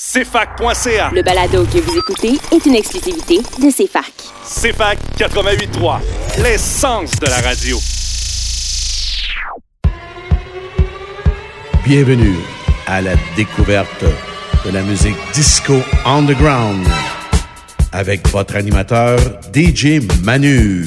CFAC.ca. Le balado que vous écoutez est une exclusivité de CFAC. CFAC 88.3, l'essence de la radio. Bienvenue à la découverte de la musique disco underground avec votre animateur DJ Manu.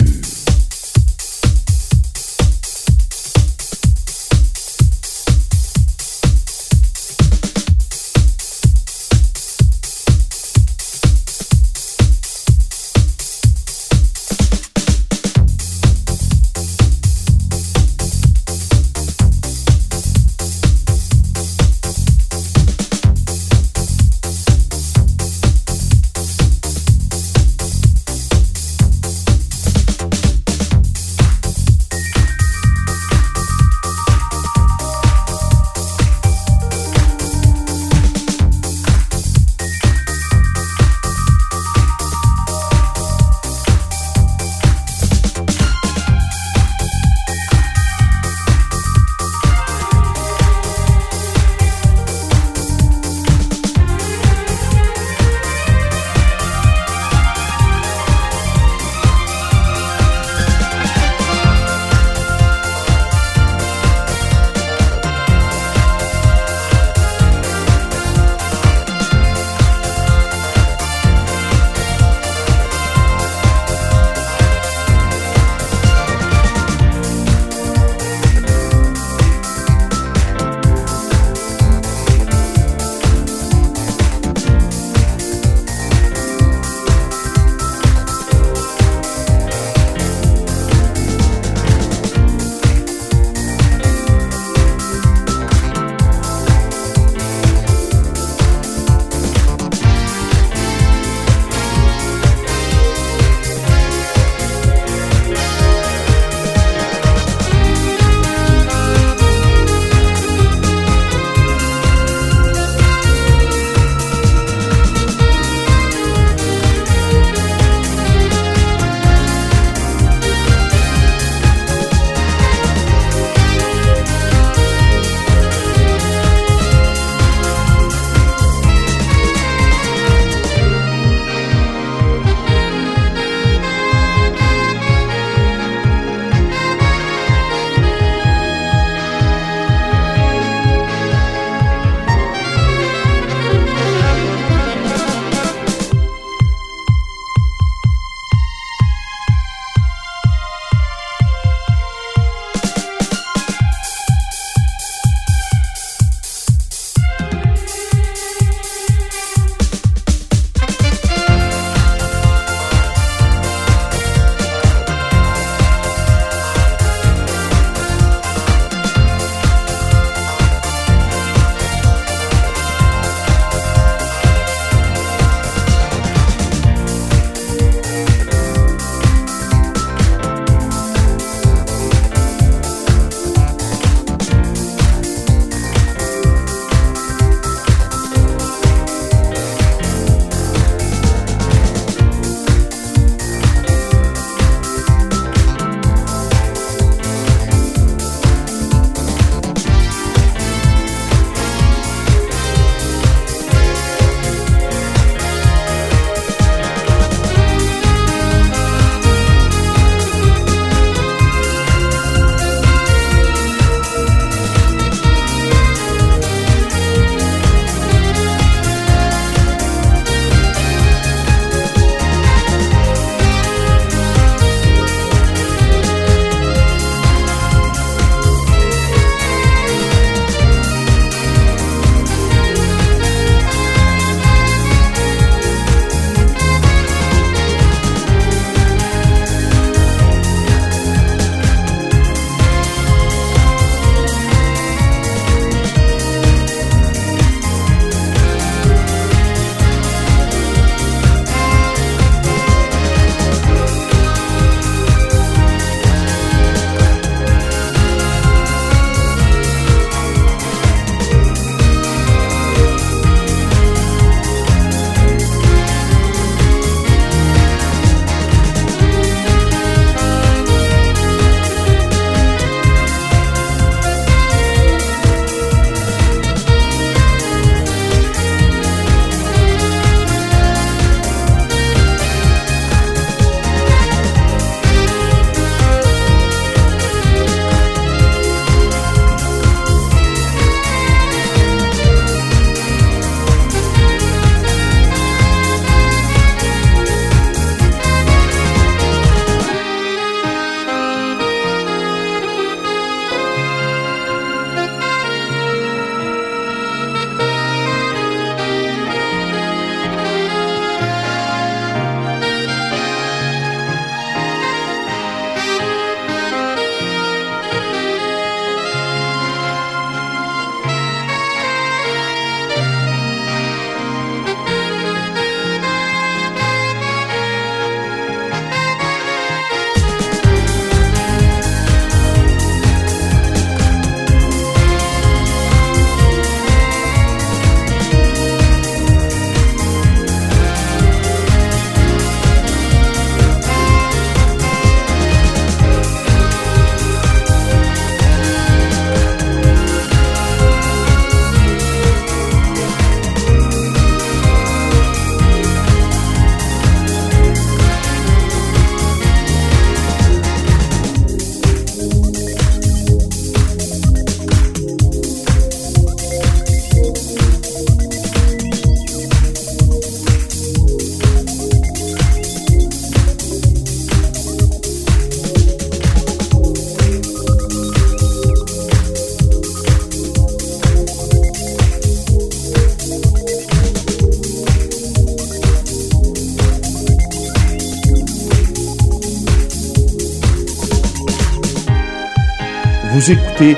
Vous écoutez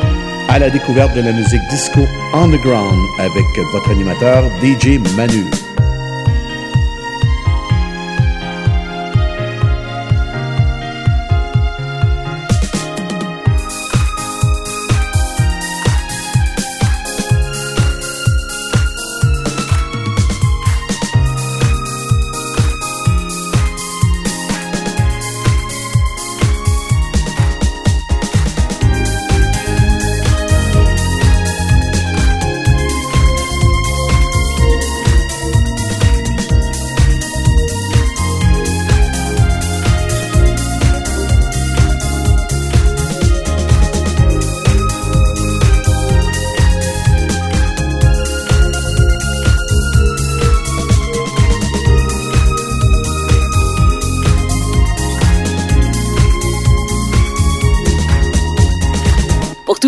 à la découverte de la musique disco underground avec votre animateur DJ Manu.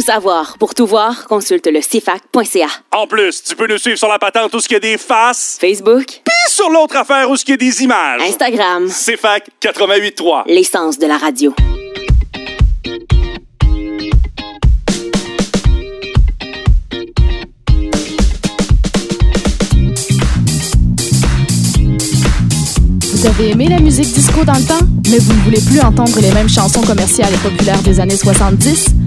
Savoir. Pour tout voir, consulte le CFAC.ca. En plus, tu peux nous suivre sur la patente où ce qu'il y a des faces. Facebook. Puis sur l'autre affaire où ce qu'il y a des images. Instagram. CFAC 88.3. L'essence de la radio. Vous avez aimé la musique disco dans le temps, mais vous ne voulez plus entendre les mêmes chansons commerciales et populaires des années 70?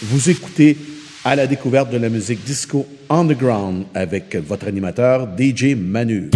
Vous écoutez à la découverte de la musique disco underground avec votre animateur DJ Manu.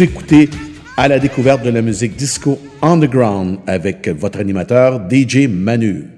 Écoutez à la découverte de la musique disco underground avec votre animateur DJ Manu.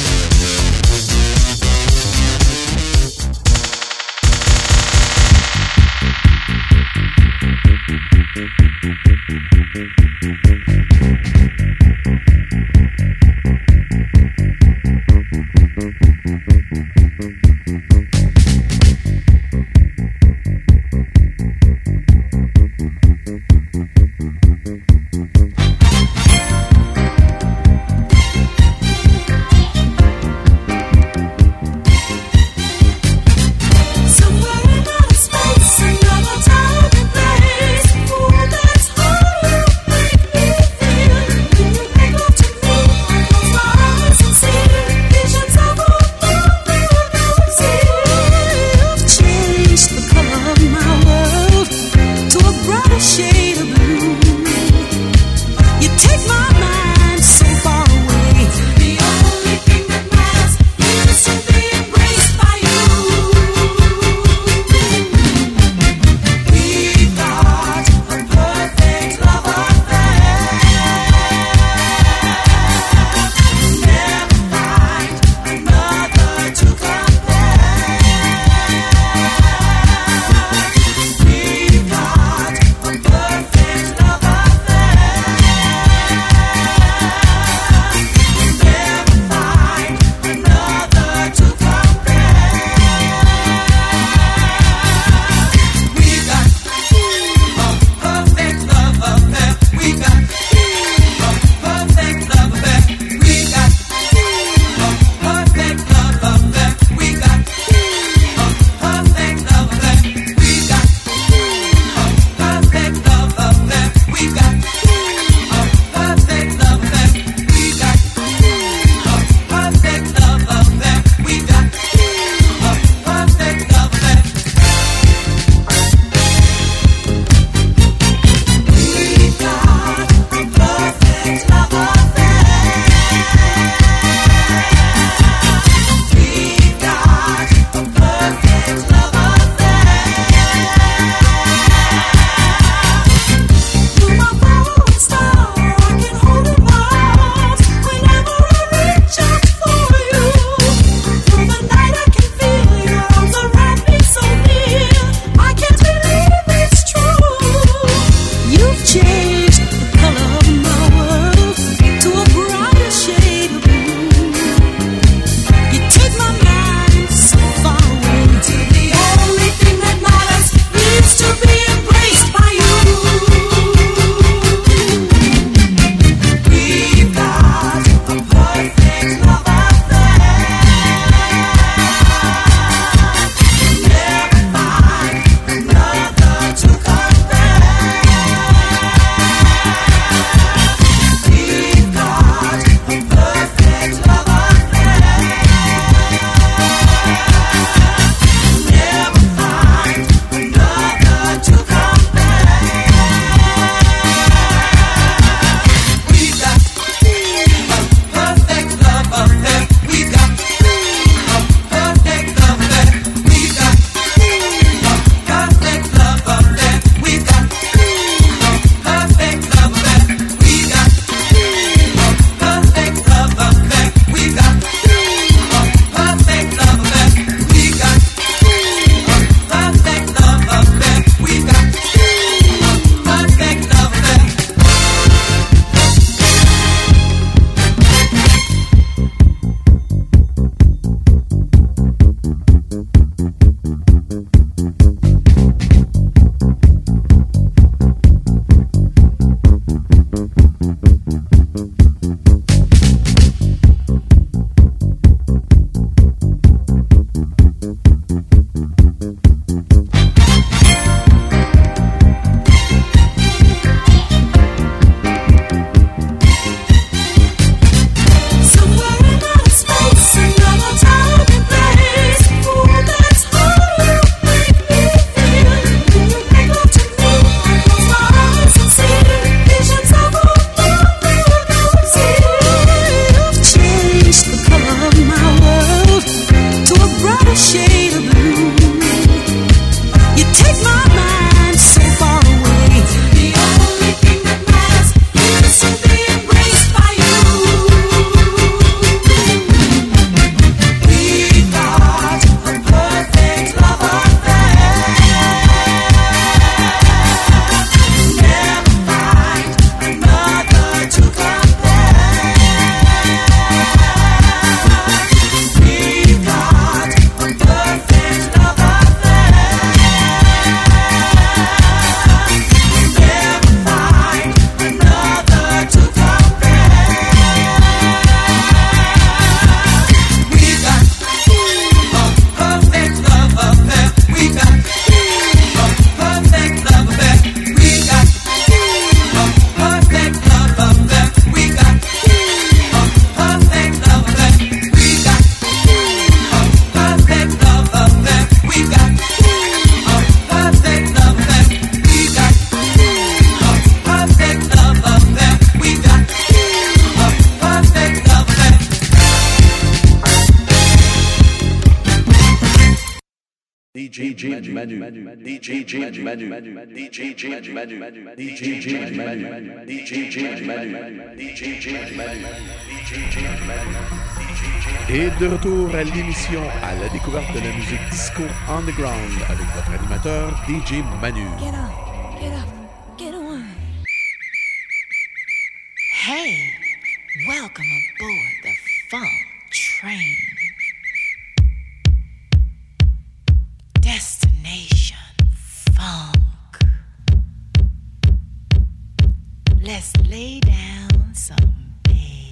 DJ Manu, DJ Manu, DJ Manu, DJ Manu, DJ Manu, Et de retour à l'émission à la découverte de la musique disco underground avec votre animateur DJ Manu. Get up, get up, get on. Hey, welcome aboard the funk train. Destination funk. Let's lay down some bass.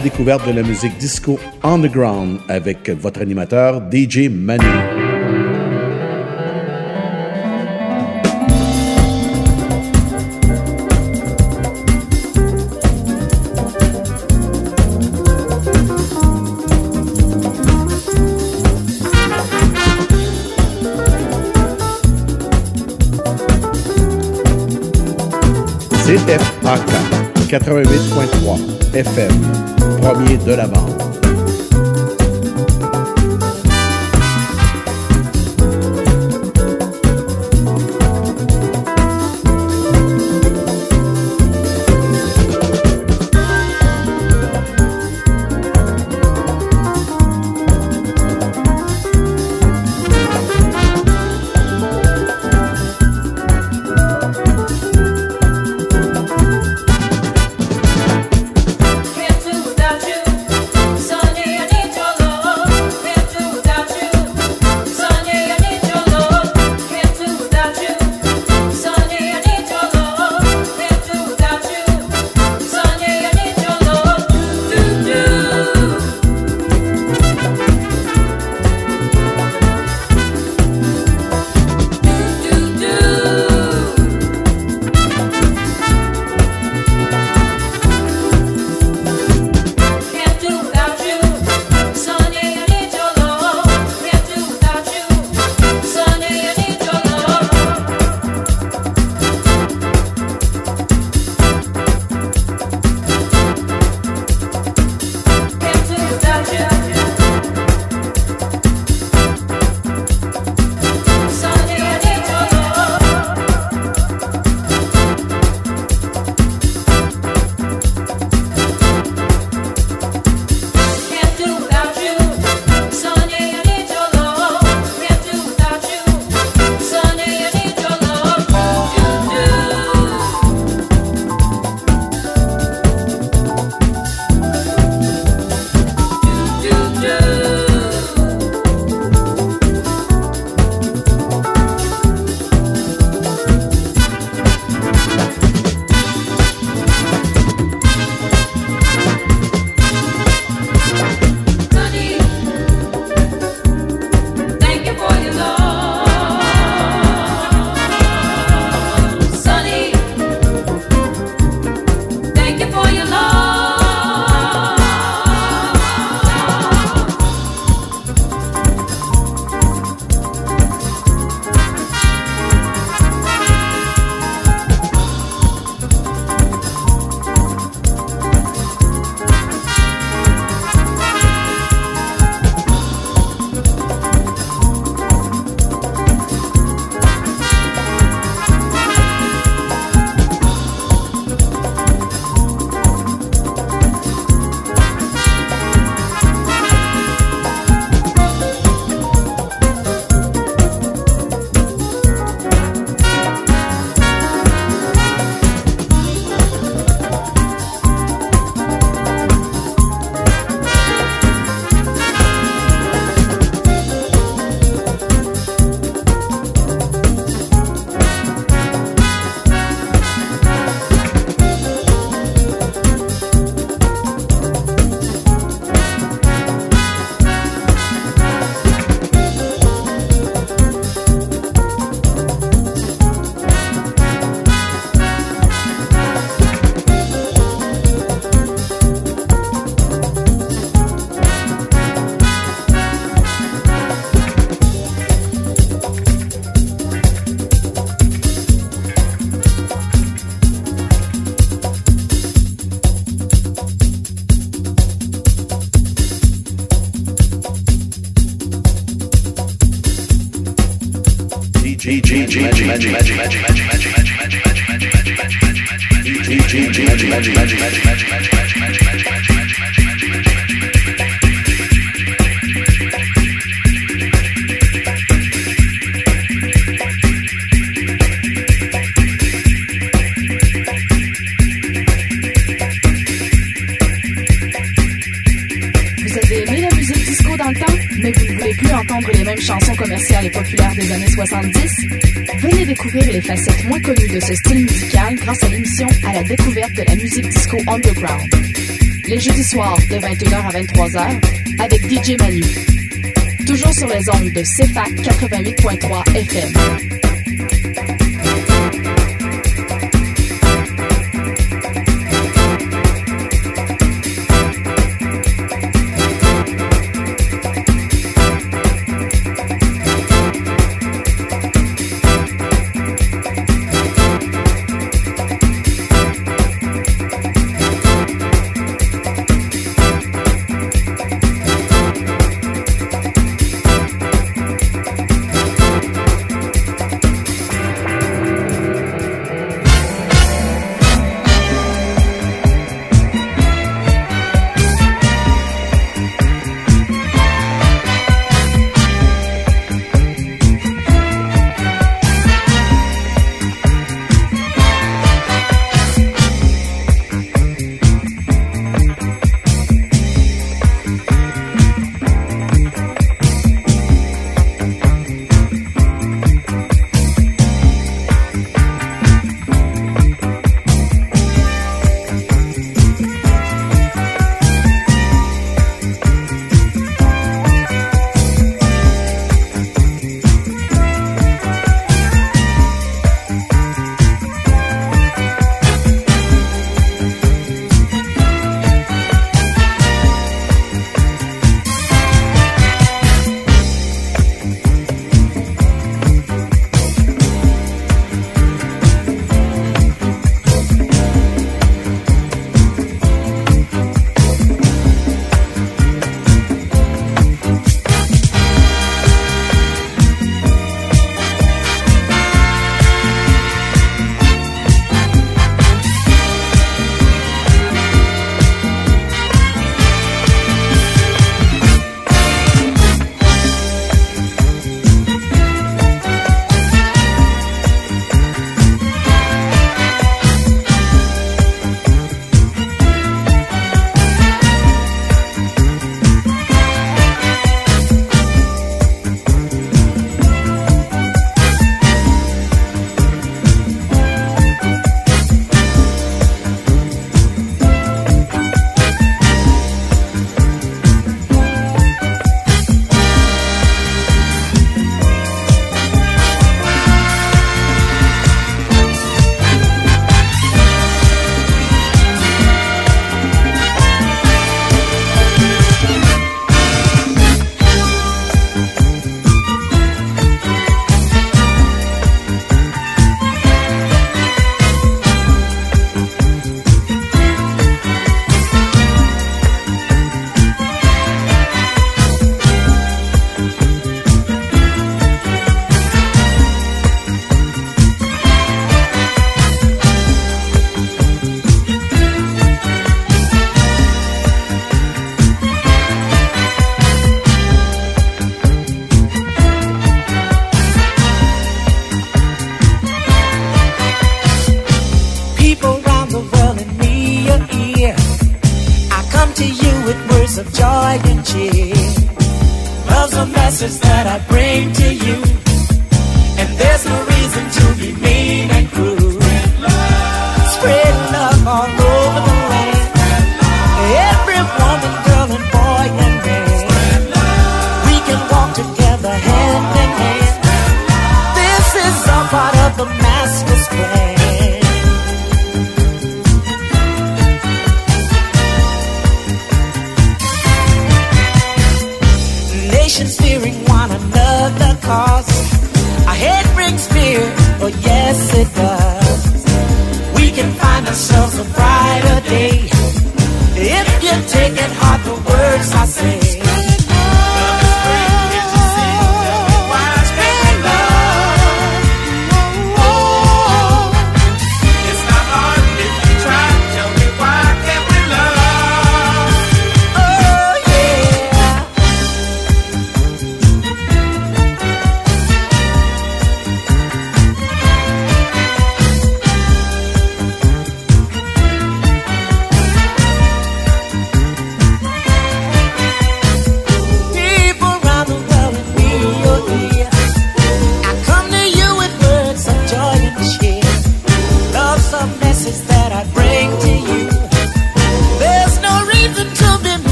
découverte de la musique disco underground avec votre animateur DJ Manu. 88.3 FM de la. Underground. Les jeudis soirs de 21h à 23h avec DJ Manu. Toujours sur les ondes de CFAC 88.3 FM.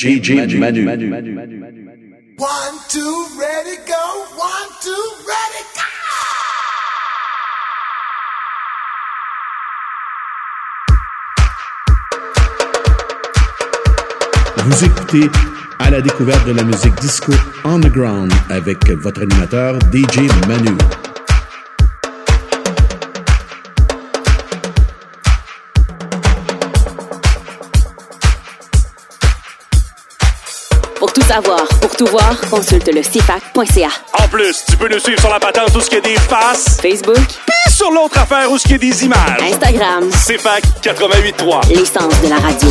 DJ, DJ Manu. One, two, ready, go. One, two, ready, go. Vous écoutez à la découverte de la musique disco underground avec votre animateur DJ Manu. Tout voir, consulte le CFAC.ca. En plus, tu peux nous suivre sur la patente où ce qu'il y a des faces, Facebook, puis sur l'autre affaire où ce qu'il y a des images. Instagram, C'est fac 88.3. l'essence de la radio.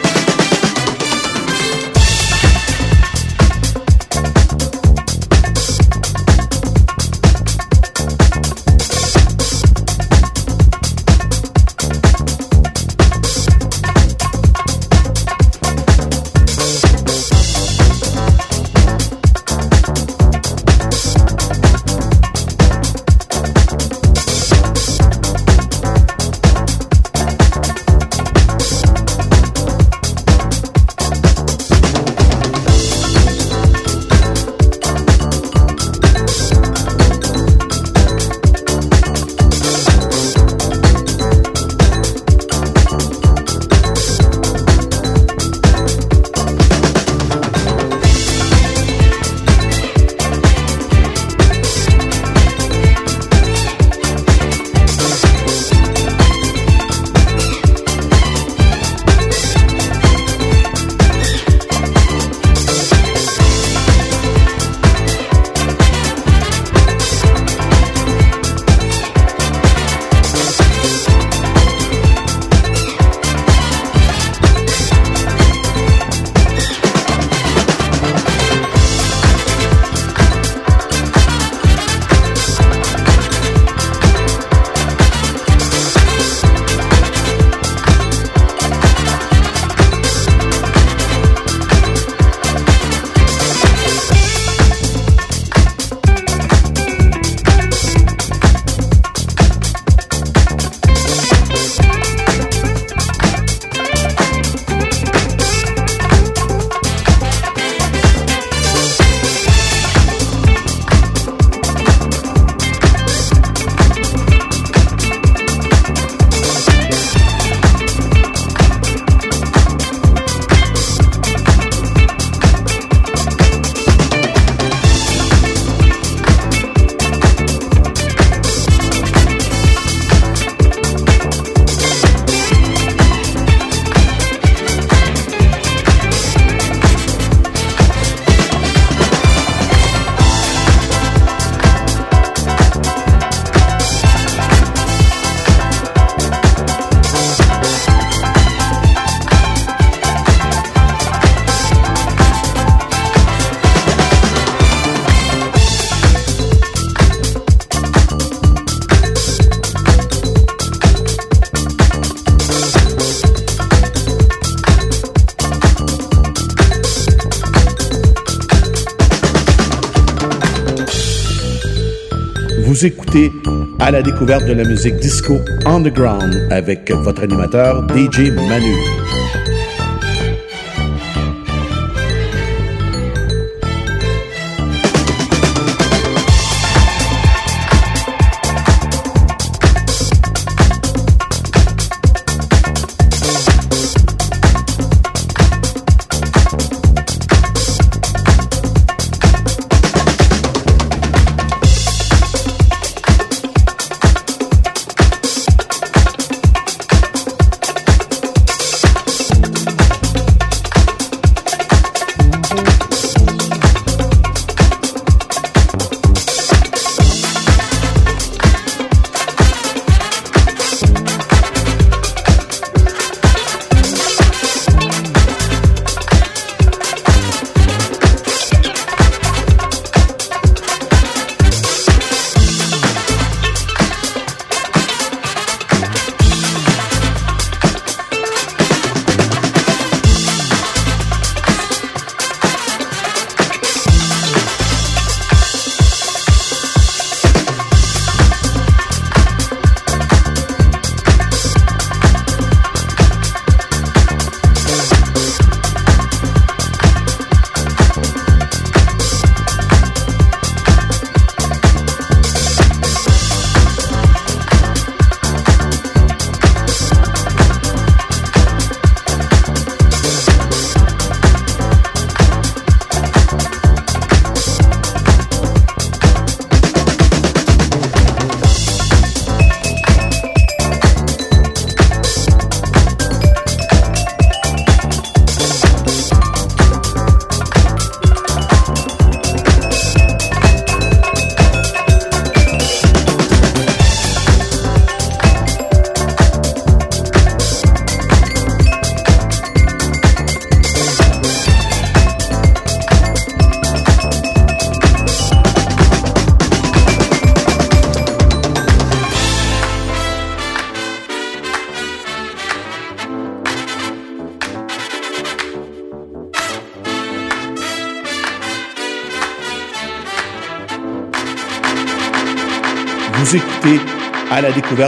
À la découverte de la musique disco underground avec votre animateur DJ Manu.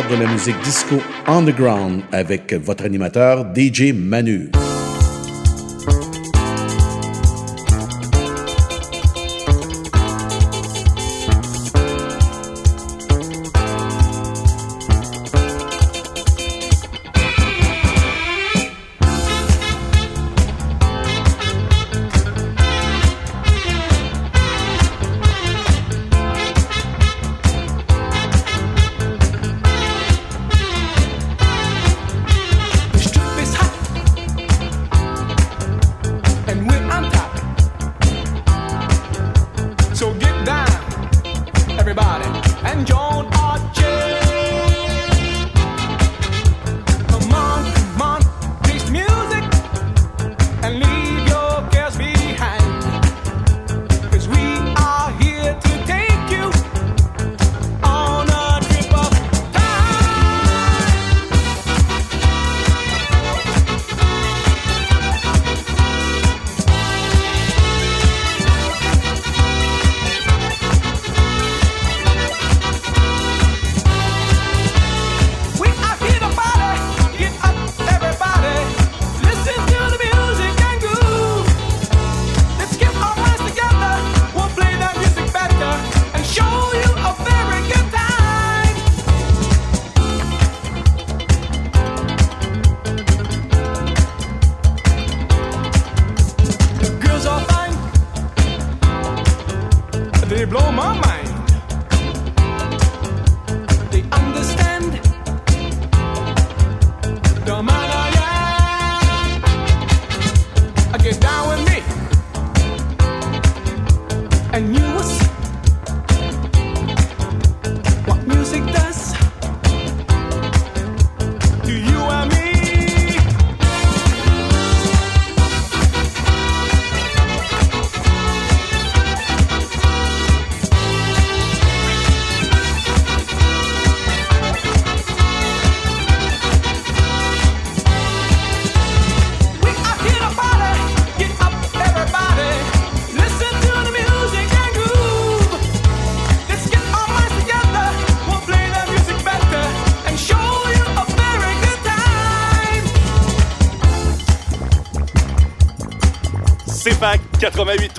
De la musique disco underground avec votre animateur DJ Manu.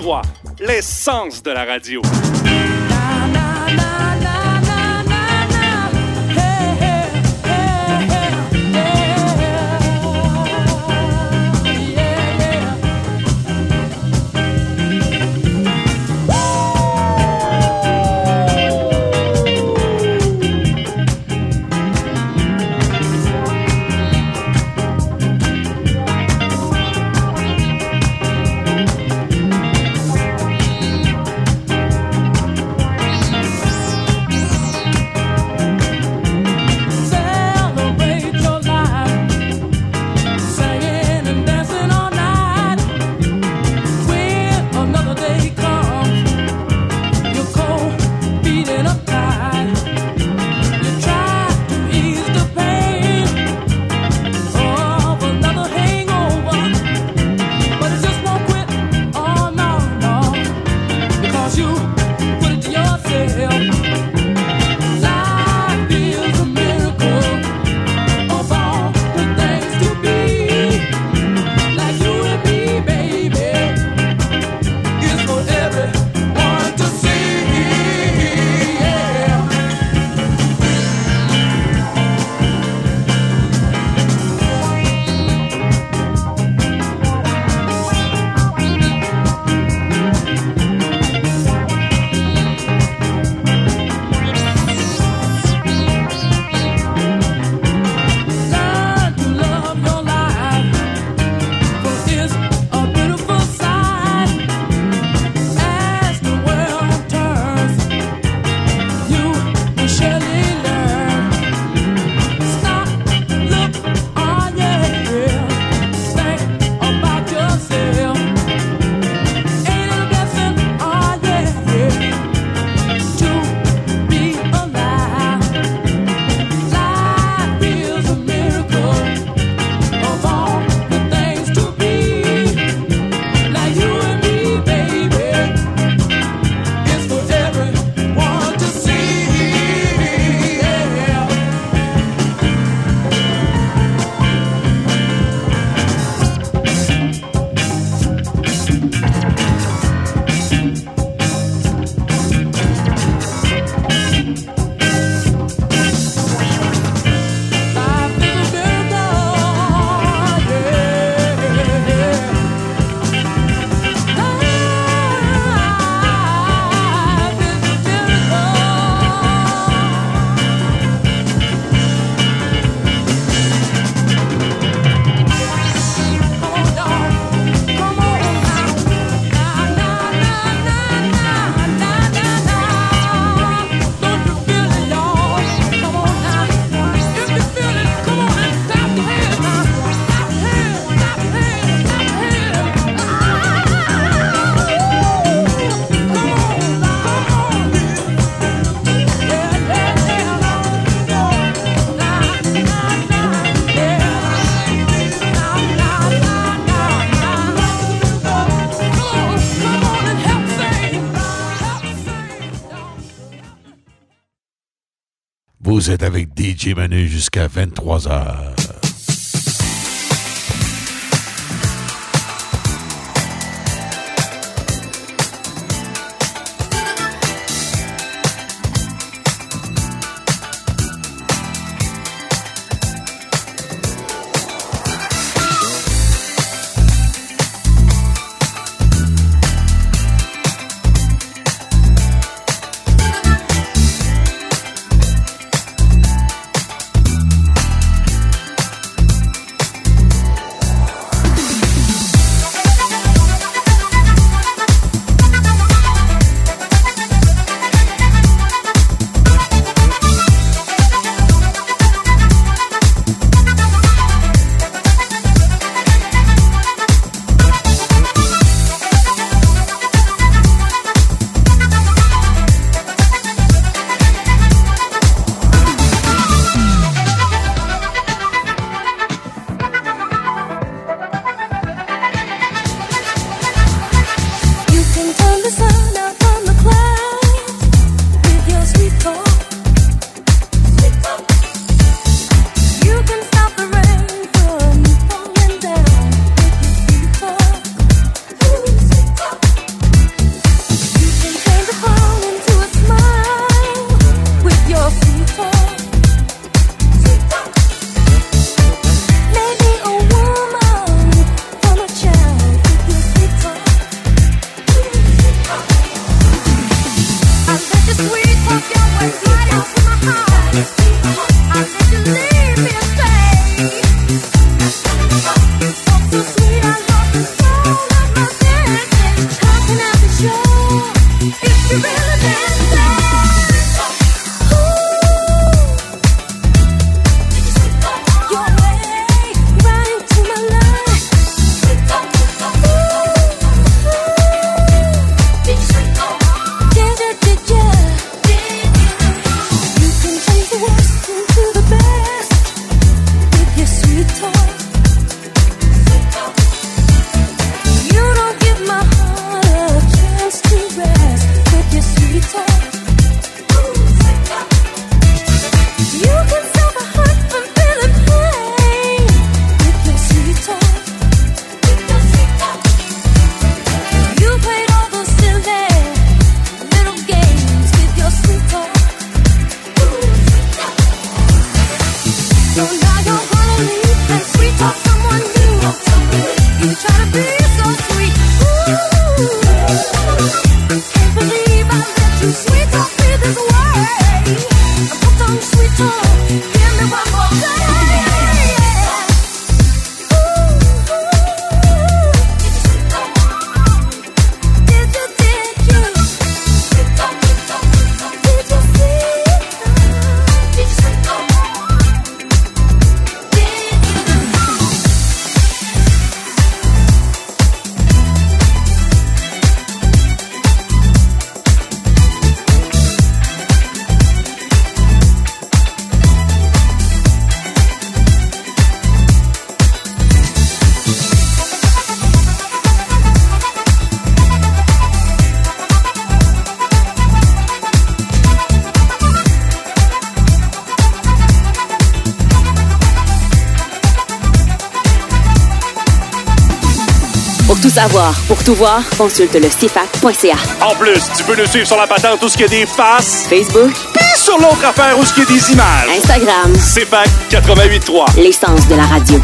88.3, l'essence de la radio. Vous êtes avec DJ Manu jusqu'à 23h. Tout voir, consulte le CFAC.ca. En plus, tu peux nous suivre sur la patente où ce qu'il y a des faces. Facebook. Et sur l'autre affaire où ce qu'il y a des images. Instagram. CFAC 88.3. L'essence de la radio.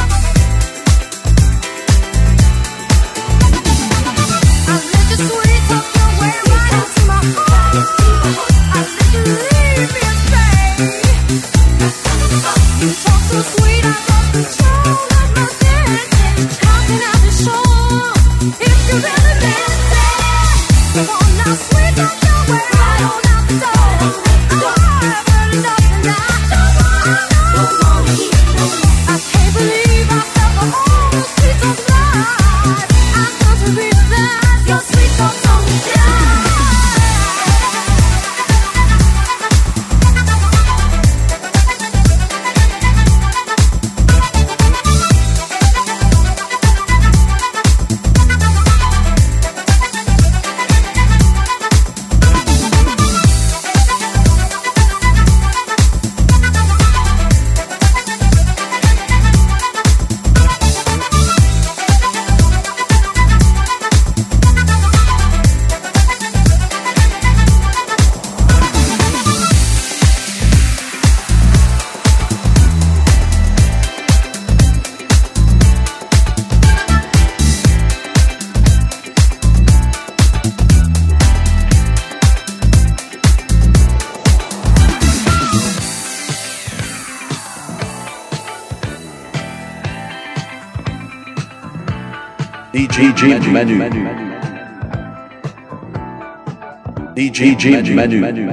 DJ Manu. DJ Manu.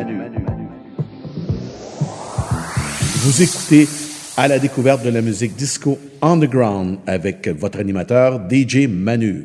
Vous écoutez à la découverte de la musique disco underground avec votre animateur DJ Manu.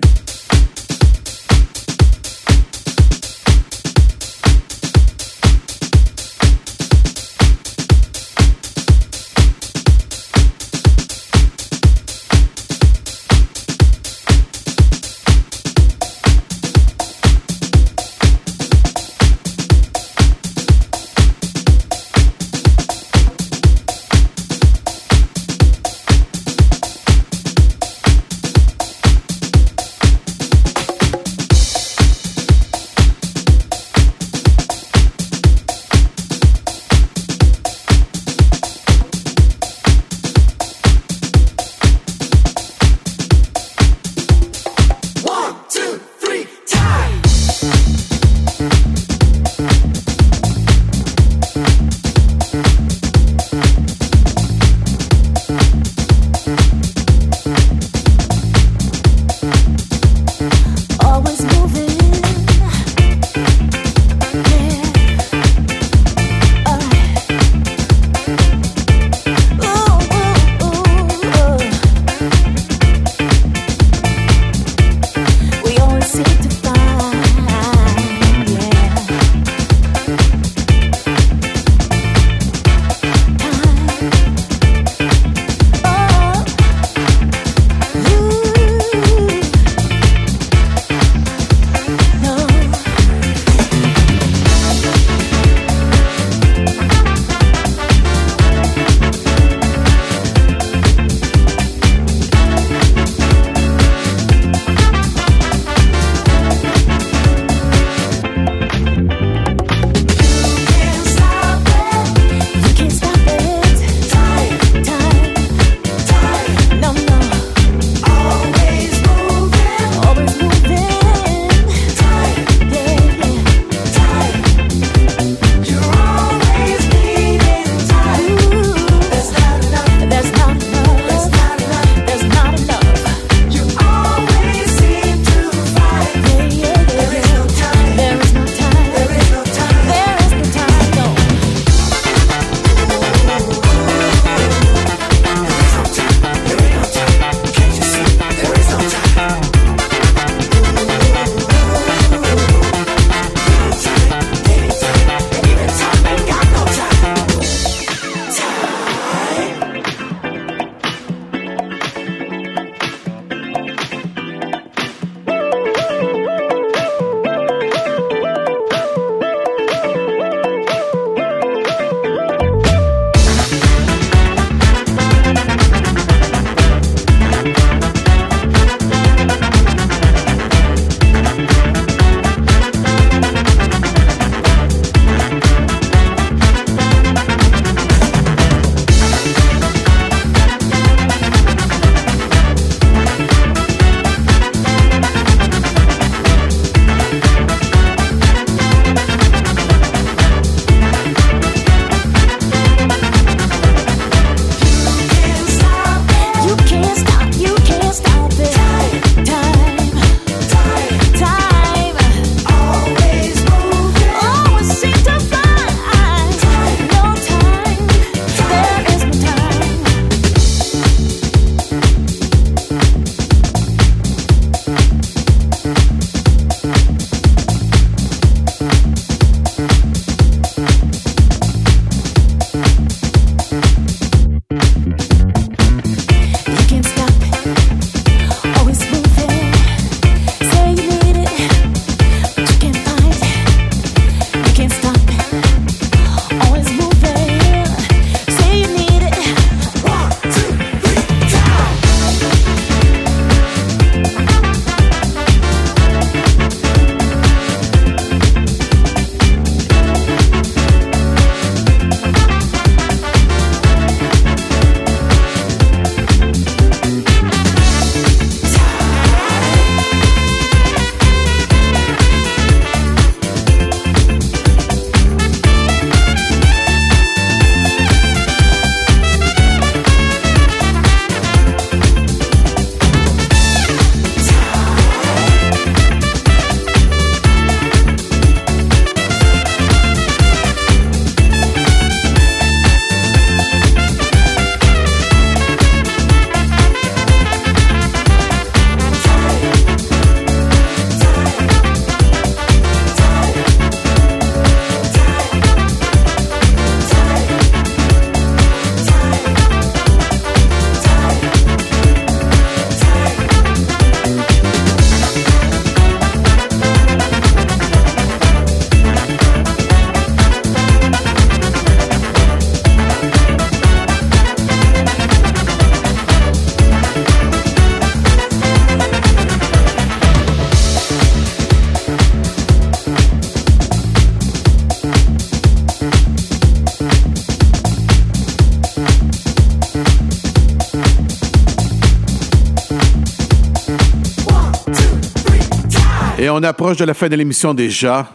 Et on approche de la fin de l'émission déjà.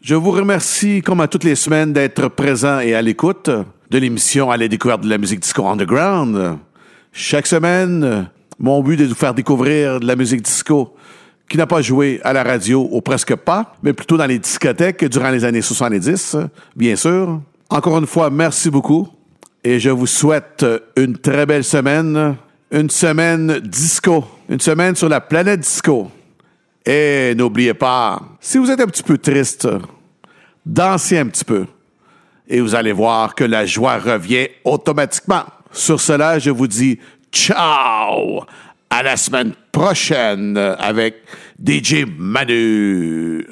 Je vous remercie, comme à toutes les semaines, d'être présent et à l'écoute de l'émission à la découverte de la musique disco underground. Chaque semaine, mon but est de vous faire découvrir de la musique disco qui n'a pas joué à la radio ou presque pas, mais plutôt dans les discothèques durant les années 70, bien sûr. Encore une fois, merci beaucoup et je vous souhaite une très belle semaine, une semaine disco, une semaine sur la planète disco. Et n'oubliez pas, si vous êtes un petit peu triste, dansez un petit peu et vous allez voir que la joie revient automatiquement. Sur cela, je vous dis ciao à la semaine prochaine avec DJ Manu.